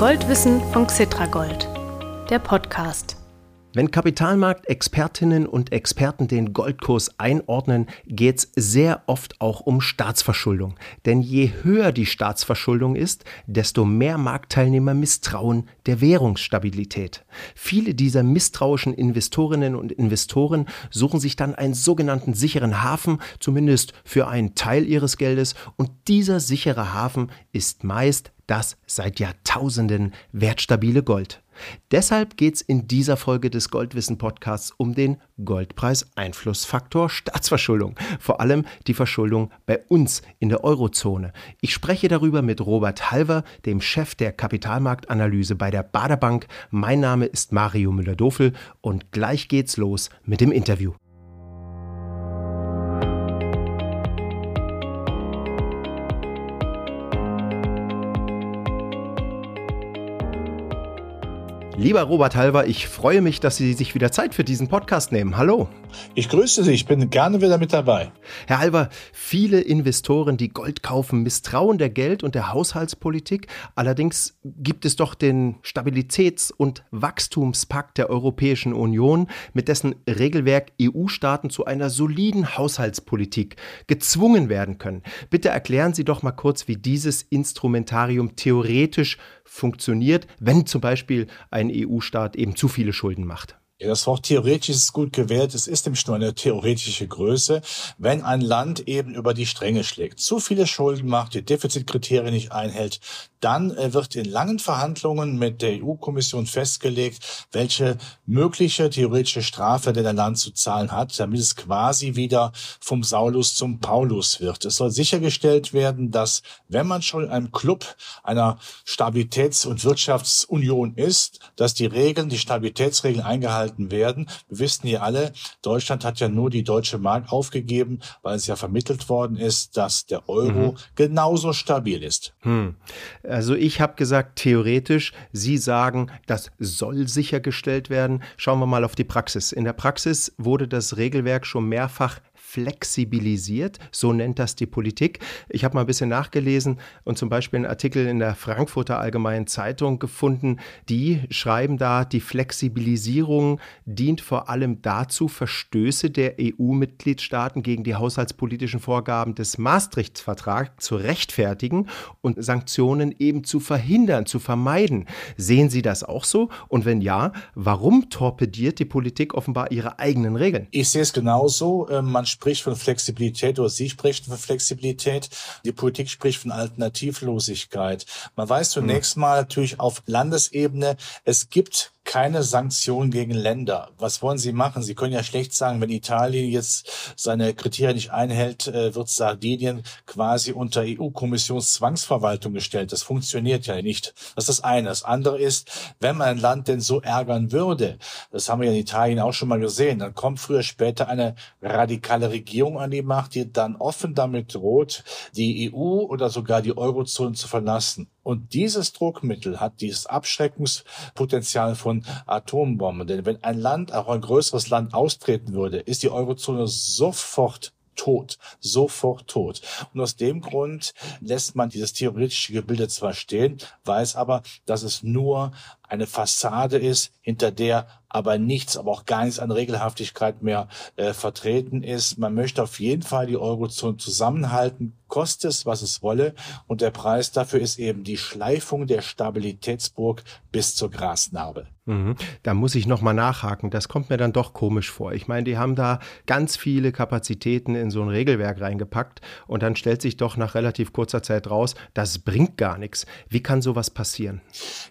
Goldwissen von Xitragold, der Podcast. Wenn Kapitalmarktexpertinnen und Experten den Goldkurs einordnen, geht es sehr oft auch um Staatsverschuldung. Denn je höher die Staatsverschuldung ist, desto mehr Marktteilnehmer misstrauen der Währungsstabilität. Viele dieser misstrauischen Investorinnen und Investoren suchen sich dann einen sogenannten sicheren Hafen, zumindest für einen Teil ihres Geldes, und dieser sichere Hafen ist meist das seit Jahrtausenden wertstabile Gold. Deshalb geht es in dieser Folge des Goldwissen Podcasts um den Goldpreis-Einflussfaktor Staatsverschuldung, vor allem die Verschuldung bei uns in der Eurozone. Ich spreche darüber mit Robert Halver, dem Chef der Kapitalmarktanalyse bei der Baderbank. Mein Name ist Mario Müller-Dofel und gleich geht's los mit dem Interview. Lieber Robert Halver, ich freue mich, dass Sie sich wieder Zeit für diesen Podcast nehmen. Hallo. Ich grüße Sie, ich bin gerne wieder mit dabei. Herr Halver, viele Investoren, die Gold kaufen, misstrauen der Geld- und der Haushaltspolitik. Allerdings gibt es doch den Stabilitäts- und Wachstumspakt der Europäischen Union, mit dessen Regelwerk EU-Staaten zu einer soliden Haushaltspolitik gezwungen werden können. Bitte erklären Sie doch mal kurz, wie dieses Instrumentarium theoretisch funktioniert, wenn zum Beispiel ein EU-Staat eben zu viele Schulden macht. Ja, das Wort theoretisch ist gut gewählt. Es ist nämlich nur eine theoretische Größe. Wenn ein Land eben über die Stränge schlägt, zu viele Schulden macht, die Defizitkriterien nicht einhält, dann äh, wird in langen Verhandlungen mit der EU-Kommission festgelegt, welche mögliche theoretische Strafe der Land zu zahlen hat, damit es quasi wieder vom Saulus zum Paulus wird. Es soll sichergestellt werden, dass wenn man schon in einem Club einer Stabilitäts- und Wirtschaftsunion ist, dass die Regeln, die Stabilitätsregeln eingehalten eingehalten werden. Wir wissen hier alle, Deutschland hat ja nur die deutsche Mark aufgegeben, weil es ja vermittelt worden ist, dass der Euro mhm. genauso stabil ist. Hm. Also ich habe gesagt, theoretisch, Sie sagen, das soll sichergestellt werden. Schauen wir mal auf die Praxis. In der Praxis wurde das Regelwerk schon mehrfach flexibilisiert, so nennt das die Politik. Ich habe mal ein bisschen nachgelesen und zum Beispiel einen Artikel in der Frankfurter Allgemeinen Zeitung gefunden, die schreiben da, die Flexibilisierung dient vor allem dazu, Verstöße der EU-Mitgliedstaaten gegen die haushaltspolitischen Vorgaben des Maastricht-Vertrags zu rechtfertigen und Sanktionen eben zu verhindern, zu vermeiden. Sehen Sie das auch so? Und wenn ja, warum torpediert die Politik offenbar ihre eigenen Regeln? Ich sehe es genauso. Ähm, man spricht von Flexibilität oder Sie sprechen von Flexibilität. Die Politik spricht von Alternativlosigkeit. Man weiß zunächst hm. mal natürlich auf Landesebene, es gibt keine Sanktionen gegen Länder. Was wollen Sie machen? Sie können ja schlecht sagen, wenn Italien jetzt seine Kriterien nicht einhält, äh, wird Sardinien quasi unter EU-Kommissionszwangsverwaltung gestellt. Das funktioniert ja nicht. Das ist das eine. Das andere ist, wenn man ein Land denn so ärgern würde, das haben wir in Italien auch schon mal gesehen, dann kommt früher später eine radikale Regierung an die Macht, die dann offen damit droht, die EU oder sogar die Eurozone zu verlassen. Und dieses Druckmittel hat dieses Abschreckungspotenzial von Atombomben. Denn wenn ein Land, auch ein größeres Land austreten würde, ist die Eurozone sofort tot, sofort tot. Und aus dem Grund lässt man dieses theoretische Gebilde zwar stehen, weiß aber, dass es nur eine Fassade ist, hinter der aber nichts, aber auch gar nichts an Regelhaftigkeit mehr äh, vertreten ist. Man möchte auf jeden Fall die Eurozone zusammenhalten, koste es, was es wolle. Und der Preis dafür ist eben die Schleifung der Stabilitätsburg bis zur Grasnarbe. Mhm. Da muss ich nochmal nachhaken. Das kommt mir dann doch komisch vor. Ich meine, die haben da ganz viele Kapazitäten in so ein Regelwerk reingepackt und dann stellt sich doch nach relativ kurzer Zeit raus, das bringt gar nichts. Wie kann sowas passieren?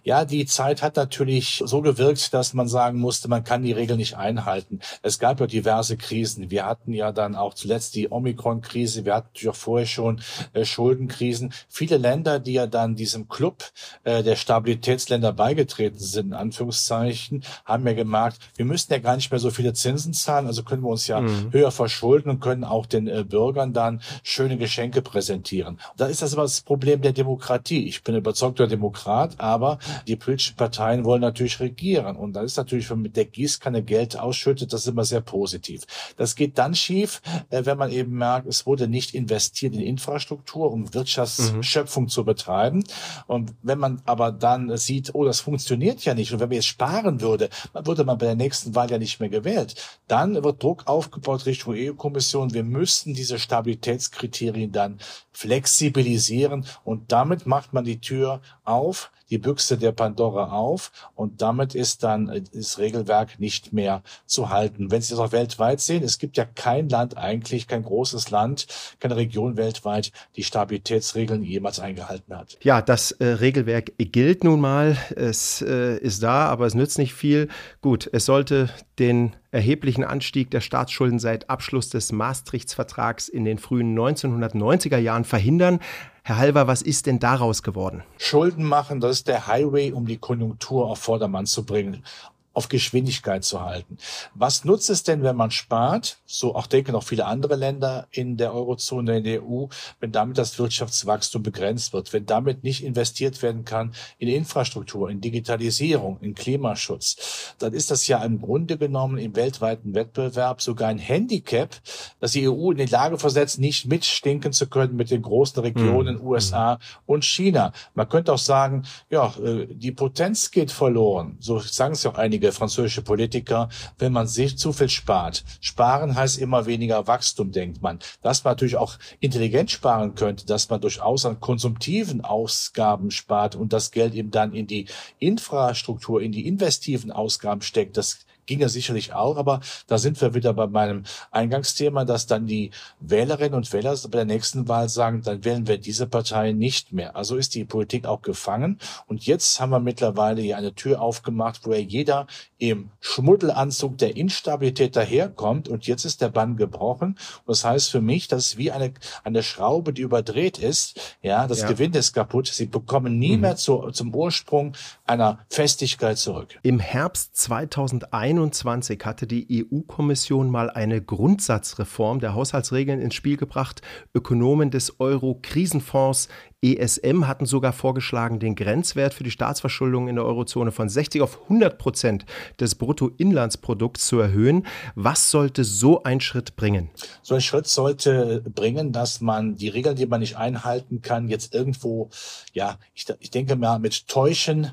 Ja, die Zeit hat natürlich so gewirkt, dass man sagen musste, man kann die Regeln nicht einhalten. Es gab ja diverse Krisen. Wir hatten ja dann auch zuletzt die Omikron-Krise. Wir hatten natürlich auch vorher schon äh, Schuldenkrisen. Viele Länder, die ja dann diesem Club äh, der Stabilitätsländer beigetreten sind, in Anführungszeichen, Anführungszeichen, haben ja gemerkt, wir müssen ja gar nicht mehr so viele Zinsen zahlen, also können wir uns ja mhm. höher verschulden und können auch den äh, Bürgern dann schöne Geschenke präsentieren. Und da ist das aber das Problem der Demokratie. Ich bin überzeugter Demokrat, aber die politischen Parteien wollen natürlich regieren. Und da ist natürlich, wenn man mit der Gießkanne Geld ausschüttet, das ist immer sehr positiv. Das geht dann schief, äh, wenn man eben merkt, es wurde nicht investiert in Infrastruktur, um Wirtschaftsschöpfung mhm. zu betreiben. Und wenn man aber dann sieht, oh, das funktioniert ja nicht, und wenn man jetzt sparen würde, würde man bei der nächsten Wahl ja nicht mehr gewählt, dann wird Druck aufgebaut Richtung EU-Kommission. Wir müssten diese Stabilitätskriterien dann flexibilisieren und damit macht man die Tür auf die Büchse der Pandora auf und damit ist dann äh, das Regelwerk nicht mehr zu halten. Wenn Sie das auch weltweit sehen, es gibt ja kein Land eigentlich, kein großes Land, keine Region weltweit, die Stabilitätsregeln jemals eingehalten hat. Ja, das äh, Regelwerk gilt nun mal. Es äh, ist da, aber es nützt nicht viel. Gut, es sollte den erheblichen Anstieg der Staatsschulden seit Abschluss des Maastrichts-Vertrags in den frühen 1990er Jahren verhindern. Herr Halver, was ist denn daraus geworden? Schulden machen, das ist der Highway, um die Konjunktur auf Vordermann zu bringen auf Geschwindigkeit zu halten. Was nutzt es denn, wenn man spart? So auch denken auch viele andere Länder in der Eurozone, in der EU, wenn damit das Wirtschaftswachstum begrenzt wird, wenn damit nicht investiert werden kann in Infrastruktur, in Digitalisierung, in Klimaschutz, dann ist das ja im Grunde genommen im weltweiten Wettbewerb sogar ein Handicap, dass die EU in die Lage versetzt, nicht mitstinken zu können mit den großen Regionen mhm. USA und China. Man könnte auch sagen, ja, äh, die Potenz geht verloren. So sagen es ja auch einige einige französische Politiker, wenn man sich zu viel spart. Sparen heißt immer weniger Wachstum, denkt man. Dass man natürlich auch intelligent sparen könnte, dass man durchaus an konsumtiven Ausgaben spart und das Geld eben dann in die Infrastruktur, in die investiven Ausgaben steckt. Das ging ja sicherlich auch, aber da sind wir wieder bei meinem Eingangsthema, dass dann die Wählerinnen und Wähler bei der nächsten Wahl sagen, dann wählen wir diese Partei nicht mehr. Also ist die Politik auch gefangen. Und jetzt haben wir mittlerweile hier eine Tür aufgemacht, wo ja jeder im Schmuddelanzug der Instabilität daherkommt. Und jetzt ist der Bann gebrochen. Und das heißt für mich, dass es wie eine, eine Schraube, die überdreht ist. Ja, das ja. Gewinn ist kaputt. Sie bekommen nie mhm. mehr zu, zum Ursprung einer Festigkeit zurück. Im Herbst 2021 2021 hatte die EU-Kommission mal eine Grundsatzreform der Haushaltsregeln ins Spiel gebracht. Ökonomen des Euro-Krisenfonds ESM hatten sogar vorgeschlagen, den Grenzwert für die Staatsverschuldung in der Eurozone von 60 auf 100 Prozent des Bruttoinlandsprodukts zu erhöhen. Was sollte so ein Schritt bringen? So ein Schritt sollte bringen, dass man die Regeln, die man nicht einhalten kann, jetzt irgendwo, ja, ich, ich denke mal, mit Täuschen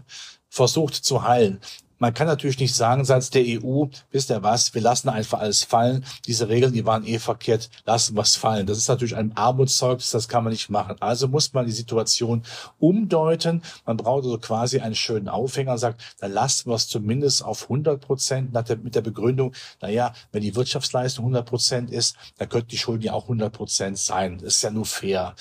versucht zu heilen. Man kann natürlich nicht sagen seitens der EU, wisst ihr was, wir lassen einfach alles fallen. Diese Regeln, die waren eh verkehrt, lassen was fallen. Das ist natürlich ein Armutszeugnis, das kann man nicht machen. Also muss man die Situation umdeuten. Man braucht also quasi einen schönen Aufhänger und sagt, dann lassen wir es zumindest auf 100 Prozent mit der Begründung, na ja, wenn die Wirtschaftsleistung 100 Prozent ist, dann könnten die Schulden ja auch 100 Prozent sein. Das ist ja nur fair.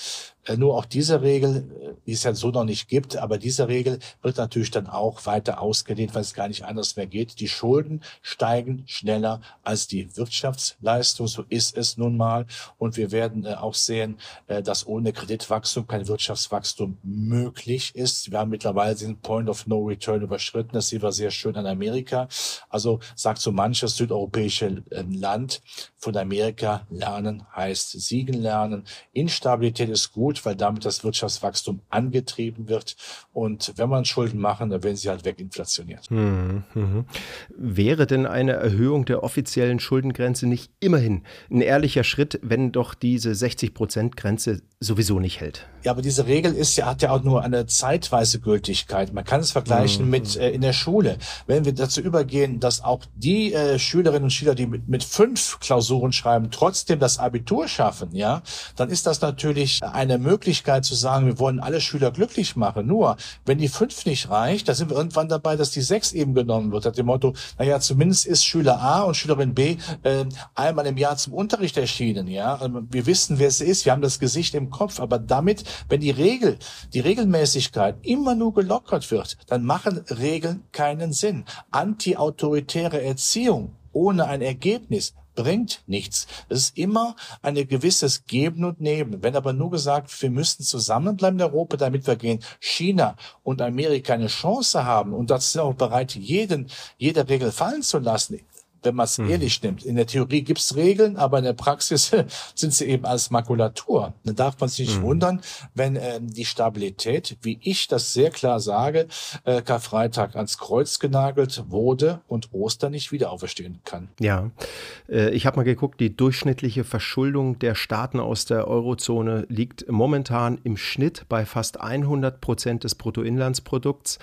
Äh, nur auch diese Regel, äh, die es ja so noch nicht gibt, aber diese Regel wird natürlich dann auch weiter ausgedehnt, weil es gar nicht anders mehr geht. Die Schulden steigen schneller als die Wirtschaftsleistung, so ist es nun mal. Und wir werden äh, auch sehen, dass ohne Kreditwachstum kein Wirtschaftswachstum möglich ist. Wir haben mittlerweile den Point of No Return überschritten. Das sehen wir sehr schön an Amerika. Also sagt so manches südeuropäische Land, von Amerika lernen heißt siegen lernen. Instabilität ist gut gut, weil damit das Wirtschaftswachstum angetrieben wird. Und wenn man Schulden machen, dann werden sie halt weginflationiert. Mhm, mhm. Wäre denn eine Erhöhung der offiziellen Schuldengrenze nicht immerhin ein ehrlicher Schritt, wenn doch diese 60-Prozent-Grenze sowieso nicht hält? Ja, aber diese Regel ist ja, hat ja auch nur eine zeitweise Gültigkeit. Man kann es vergleichen mhm. mit äh, in der Schule. Wenn wir dazu übergehen, dass auch die äh, Schülerinnen und Schüler, die mit, mit fünf Klausuren schreiben, trotzdem das Abitur schaffen, ja, dann ist das natürlich eine Möglichkeit zu sagen, wir wollen alle Schüler glücklich machen. Nur, wenn die fünf nicht reicht, da sind wir irgendwann dabei, dass die sechs eben genommen wird. Nach dem Motto, naja, zumindest ist Schüler A und Schülerin B äh, einmal im Jahr zum Unterricht erschienen. Ja, also wir wissen, wer es ist. Wir haben das Gesicht im Kopf. Aber damit, wenn die Regel, die Regelmäßigkeit immer nur gelockert wird, dann machen Regeln keinen Sinn. Anti-autoritäre Erziehung ohne ein Ergebnis bringt nichts. Es ist immer ein gewisses Geben und Nehmen. Wenn aber nur gesagt, wir müssen zusammenbleiben in Europa, damit wir gegen China und Amerika eine Chance haben und das ist auch bereit, jeden, jede Regel fallen zu lassen, wenn man es mhm. ehrlich nimmt. In der Theorie gibt es Regeln, aber in der Praxis sind sie eben als Makulatur. Dann darf man sich nicht mhm. wundern, wenn äh, die Stabilität, wie ich das sehr klar sage, äh, Karfreitag ans Kreuz genagelt wurde und Ostern nicht wieder auferstehen kann. Ja, äh, ich habe mal geguckt, die durchschnittliche Verschuldung der Staaten aus der Eurozone liegt momentan im Schnitt bei fast 100 Prozent des Bruttoinlandsprodukts.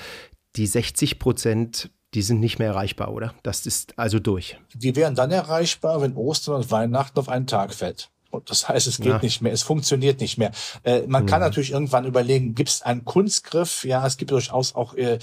Die 60 Prozent die sind nicht mehr erreichbar, oder? Das ist also durch. Die wären dann erreichbar, wenn Ostern und Weihnachten auf einen Tag fällt. Und das heißt, es geht ja. nicht mehr, es funktioniert nicht mehr. Äh, man mhm. kann natürlich irgendwann überlegen, gibt es einen Kunstgriff? Ja, es gibt durchaus auch äh,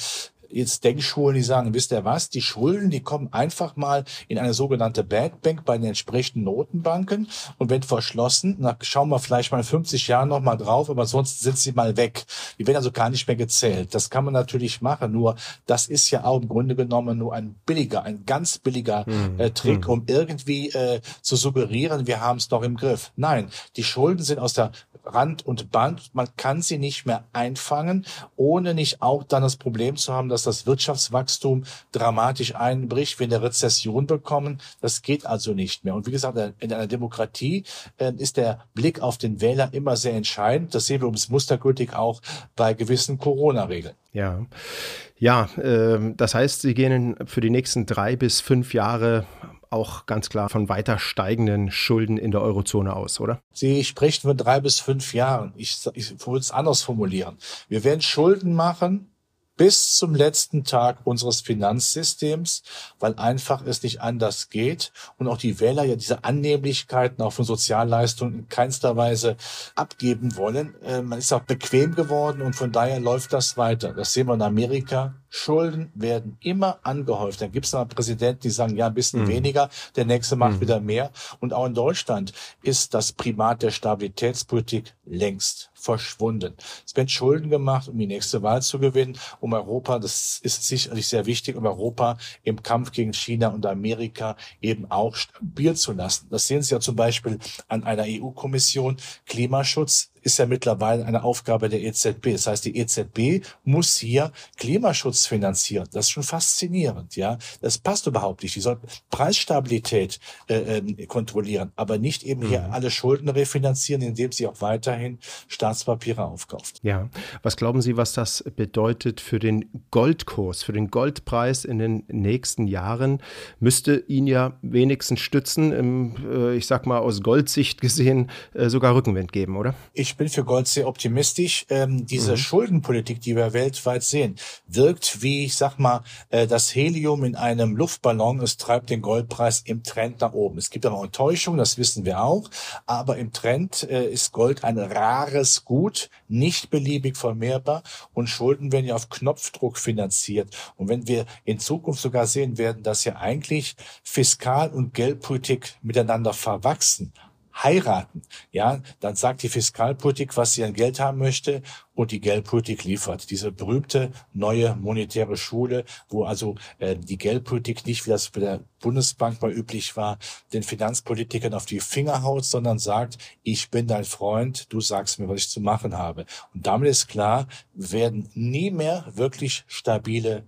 jetzt Denkschulen, die sagen, wisst ihr was, die Schulden, die kommen einfach mal in eine sogenannte Bad Bank bei den entsprechenden Notenbanken und wenn verschlossen, na, schauen wir vielleicht mal in 50 Jahren noch mal drauf, aber sonst sind sie mal weg. Die werden also gar nicht mehr gezählt. Das kann man natürlich machen, nur das ist ja auch im Grunde genommen nur ein billiger, ein ganz billiger mhm. äh, Trick, hm. um irgendwie äh, zu suggerieren, wir haben es doch im Griff. Nein, die Schulden sind aus der Rand und Band. Man kann sie nicht mehr einfangen, ohne nicht auch dann das Problem zu haben, dass das Wirtschaftswachstum dramatisch einbricht, wir eine Rezession bekommen. Das geht also nicht mehr. Und wie gesagt, in einer Demokratie äh, ist der Blick auf den Wähler immer sehr entscheidend. Das sehen wir uns mustergültig auch bei gewissen Corona-Regeln. Ja. Ja, äh, das heißt, Sie gehen für die nächsten drei bis fünf Jahre auch ganz klar von weiter steigenden Schulden in der Eurozone aus, oder? Sie sprechen von drei bis fünf Jahren. Ich, ich würde es anders formulieren. Wir werden Schulden machen, bis zum letzten Tag unseres Finanzsystems, weil einfach es nicht anders geht und auch die Wähler ja diese Annehmlichkeiten auch von Sozialleistungen in keinster Weise abgeben wollen. Äh, man ist auch bequem geworden und von daher läuft das weiter. Das sehen wir in Amerika, Schulden werden immer angehäuft. Dann gibt es noch Präsidenten, die sagen, ja, ein bisschen mhm. weniger, der nächste macht mhm. wieder mehr. Und auch in Deutschland ist das Primat der Stabilitätspolitik längst verschwunden. Es werden Schulden gemacht, um die nächste Wahl zu gewinnen, um Europa, das ist sicherlich sehr wichtig, um Europa im Kampf gegen China und Amerika eben auch stabil zu lassen. Das sehen Sie ja zum Beispiel an einer EU-Kommission. Klimaschutz ist ja mittlerweile eine Aufgabe der EZB. Das heißt, die EZB muss hier Klimaschutz finanzieren. Das ist schon faszinierend, ja. Das passt überhaupt nicht. Die soll Preisstabilität äh, äh, kontrollieren, aber nicht eben hier mhm. alle Schulden refinanzieren, indem sie auch weiterhin Staatspapiere aufkauft. Ja. Was glauben Sie, was das bedeutet für den Goldkurs, für den Goldpreis in den nächsten Jahren? Müsste ihn ja wenigstens stützen, im, äh, ich sag mal aus Goldsicht gesehen, äh, sogar Rückenwind geben, oder? Ich ich bin für Gold sehr optimistisch. Ähm, diese mhm. Schuldenpolitik, die wir weltweit sehen, wirkt wie, ich sag mal, äh, das Helium in einem Luftballon. Es treibt den Goldpreis im Trend nach oben. Es gibt aber Enttäuschung, das wissen wir auch. Aber im Trend äh, ist Gold ein rares Gut, nicht beliebig vermehrbar und Schulden werden ja auf Knopfdruck finanziert. Und wenn wir in Zukunft sogar sehen werden, dass ja eigentlich Fiskal- und Geldpolitik miteinander verwachsen, heiraten, ja, dann sagt die Fiskalpolitik, was sie an Geld haben möchte und die Geldpolitik liefert. Diese berühmte neue monetäre Schule, wo also äh, die Geldpolitik nicht, wie das bei der Bundesbank mal üblich war, den Finanzpolitikern auf die Finger haut, sondern sagt, ich bin dein Freund, du sagst mir, was ich zu machen habe. Und damit ist klar, werden nie mehr wirklich stabile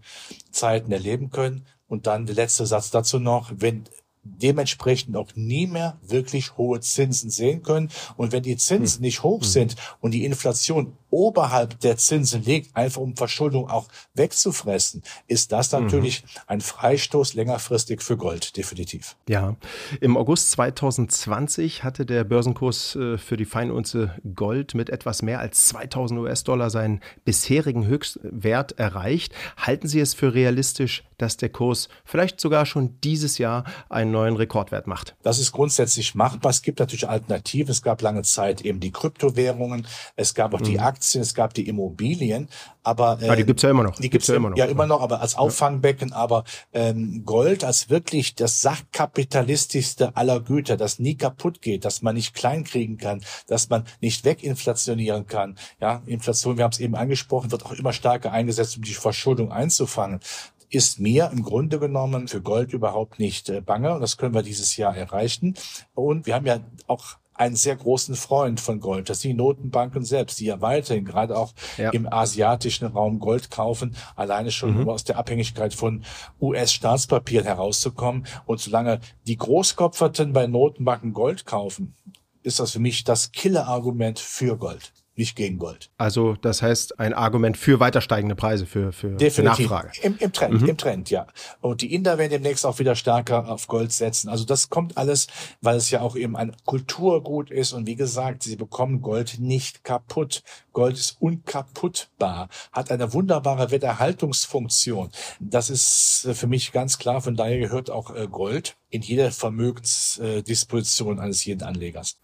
Zeiten erleben können. Und dann der letzte Satz dazu noch, wenn dementsprechend auch nie mehr wirklich hohe Zinsen sehen können. Und wenn die Zinsen hm. nicht hoch hm. sind und die Inflation oberhalb der Zinsen liegt, einfach um Verschuldung auch wegzufressen, ist das mhm. natürlich mhm. ein Freistoß längerfristig für Gold, definitiv. Ja, im August 2020 hatte der Börsenkurs äh, für die Feinunze Gold mit etwas mehr als 2000 US-Dollar seinen bisherigen Höchstwert erreicht. Halten Sie es für realistisch, dass der Kurs vielleicht sogar schon dieses Jahr einen neuen Rekordwert macht? Das ist grundsätzlich machbar. Es gibt natürlich Alternativen. Es gab lange Zeit eben die Kryptowährungen. Es gab auch mhm. die Aktien. Es gab die Immobilien. Aber äh, ja, die gibt's ja immer noch. Die gibt's ja immer noch. Ja, immer noch, aber als Auffangbecken. Ja. Aber ähm, Gold als wirklich das sachkapitalistischste aller Güter, das nie kaputt geht, dass man nicht kleinkriegen kann, dass man nicht weginflationieren kann. Ja, Inflation, wir haben es eben angesprochen, wird auch immer stärker eingesetzt, um die Verschuldung einzufangen ist mir im Grunde genommen für Gold überhaupt nicht äh, bange und das können wir dieses Jahr erreichen. Und wir haben ja auch einen sehr großen Freund von Gold. Das sind die Notenbanken selbst, die ja weiterhin gerade auch ja. im asiatischen Raum Gold kaufen, alleine schon mhm. um aus der Abhängigkeit von US-Staatspapieren herauszukommen. Und solange die Großkopferten bei Notenbanken Gold kaufen, ist das für mich das Killerargument für Gold nicht gegen Gold. Also das heißt ein Argument für weiter steigende Preise, für, für, Definitiv. Nachfrage. Im, Im Trend, mhm. im Trend, ja. Und die Inder werden demnächst auch wieder stärker auf Gold setzen. Also das kommt alles, weil es ja auch eben ein Kulturgut ist. Und wie gesagt, sie bekommen Gold nicht kaputt. Gold ist unkaputtbar, hat eine wunderbare Wetterhaltungsfunktion. Das ist für mich ganz klar. Von daher gehört auch äh, Gold in jeder Vermögensdisposition eines jeden Anlegers.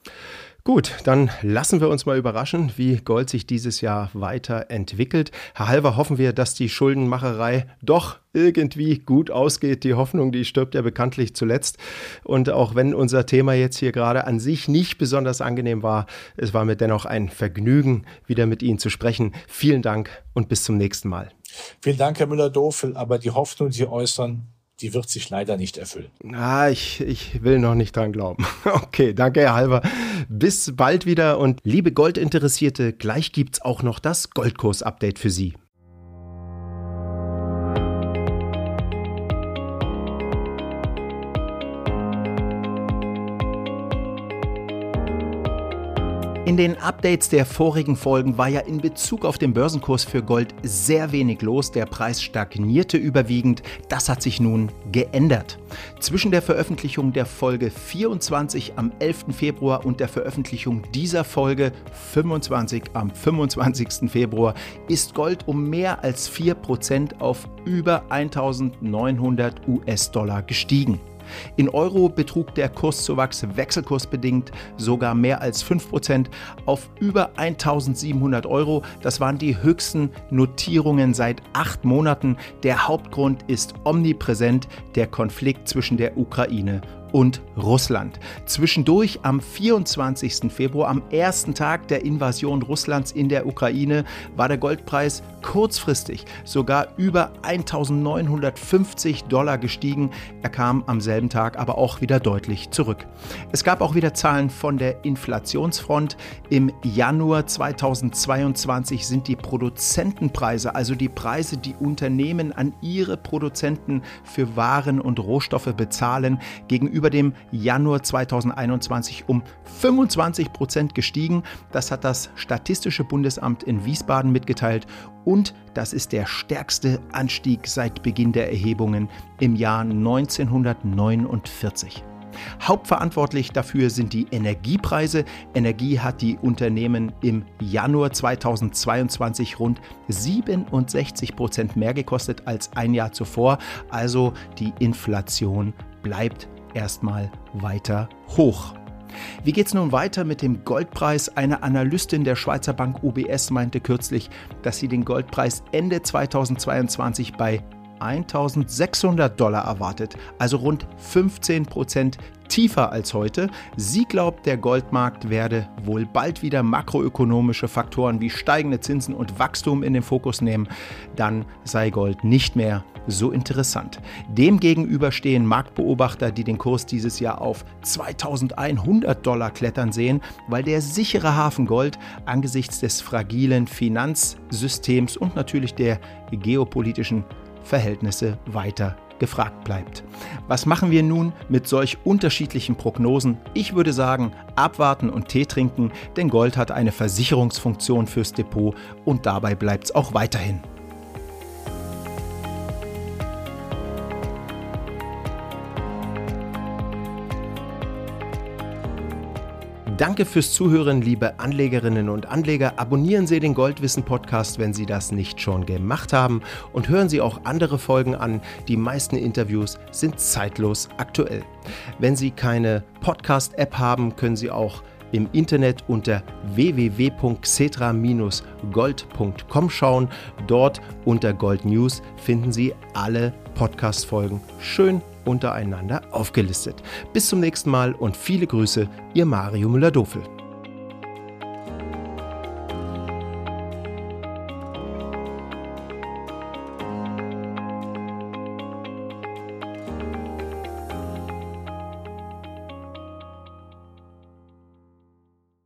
Gut, dann lassen wir uns mal überraschen, wie Gold sich dieses Jahr weiterentwickelt. Herr Halver, hoffen wir, dass die Schuldenmacherei doch irgendwie gut ausgeht. Die Hoffnung, die stirbt ja bekanntlich zuletzt. Und auch wenn unser Thema jetzt hier gerade an sich nicht besonders angenehm war, es war mir dennoch ein Vergnügen, wieder mit Ihnen zu sprechen. Vielen Dank und bis zum nächsten Mal. Vielen Dank, Herr Müller-Dofel. Aber die Hoffnung, die Sie äußern, die wird sich leider nicht erfüllen. Ah, ich, ich will noch nicht dran glauben. Okay, danke, Herr Halber. Bis bald wieder und liebe Goldinteressierte, gleich gibt's auch noch das Goldkurs-Update für Sie. In den Updates der vorigen Folgen war ja in Bezug auf den Börsenkurs für Gold sehr wenig los. Der Preis stagnierte überwiegend. Das hat sich nun geändert. Zwischen der Veröffentlichung der Folge 24 am 11. Februar und der Veröffentlichung dieser Folge 25 am 25. Februar ist Gold um mehr als 4% auf über 1900 US-Dollar gestiegen. In Euro betrug der Kurszuwachs wechselkursbedingt sogar mehr als 5% auf über 1700 Euro. Das waren die höchsten Notierungen seit acht Monaten. Der Hauptgrund ist omnipräsent, der Konflikt zwischen der Ukraine und Russland. Zwischendurch am 24. Februar, am ersten Tag der Invasion Russlands in der Ukraine, war der Goldpreis kurzfristig sogar über 1950 Dollar gestiegen. Er kam am selben Tag aber auch wieder deutlich zurück. Es gab auch wieder Zahlen von der Inflationsfront. Im Januar 2022 sind die Produzentenpreise, also die Preise, die Unternehmen an ihre Produzenten für Waren und Rohstoffe bezahlen, gegenüber dem Januar 2021 um 25 Prozent gestiegen. Das hat das Statistische Bundesamt in Wiesbaden mitgeteilt und das ist der stärkste Anstieg seit Beginn der Erhebungen im Jahr 1949. Hauptverantwortlich dafür sind die Energiepreise. Energie hat die Unternehmen im Januar 2022 rund 67 Prozent mehr gekostet als ein Jahr zuvor. Also die Inflation bleibt erstmal weiter hoch. Wie geht es nun weiter mit dem Goldpreis? Eine Analystin der Schweizer Bank UBS meinte kürzlich, dass sie den Goldpreis Ende 2022 bei 1600 Dollar erwartet, also rund 15 Prozent tiefer als heute. Sie glaubt, der Goldmarkt werde wohl bald wieder makroökonomische Faktoren wie steigende Zinsen und Wachstum in den Fokus nehmen. Dann sei Gold nicht mehr so interessant. Demgegenüber stehen Marktbeobachter, die den Kurs dieses Jahr auf 2100 Dollar klettern sehen, weil der sichere Hafen Gold angesichts des fragilen Finanzsystems und natürlich der geopolitischen Verhältnisse weiter gefragt bleibt. Was machen wir nun mit solch unterschiedlichen Prognosen? Ich würde sagen, abwarten und Tee trinken, denn Gold hat eine Versicherungsfunktion fürs Depot und dabei bleibt es auch weiterhin. Danke fürs Zuhören, liebe Anlegerinnen und Anleger. Abonnieren Sie den Goldwissen Podcast, wenn Sie das nicht schon gemacht haben. Und hören Sie auch andere Folgen an. Die meisten Interviews sind zeitlos aktuell. Wenn Sie keine Podcast-App haben, können Sie auch im Internet unter www.cetra-gold.com schauen. Dort unter Gold News finden Sie alle Podcast-Folgen schön untereinander aufgelistet. Bis zum nächsten Mal und viele Grüße, Ihr Mario Müller-Dofel.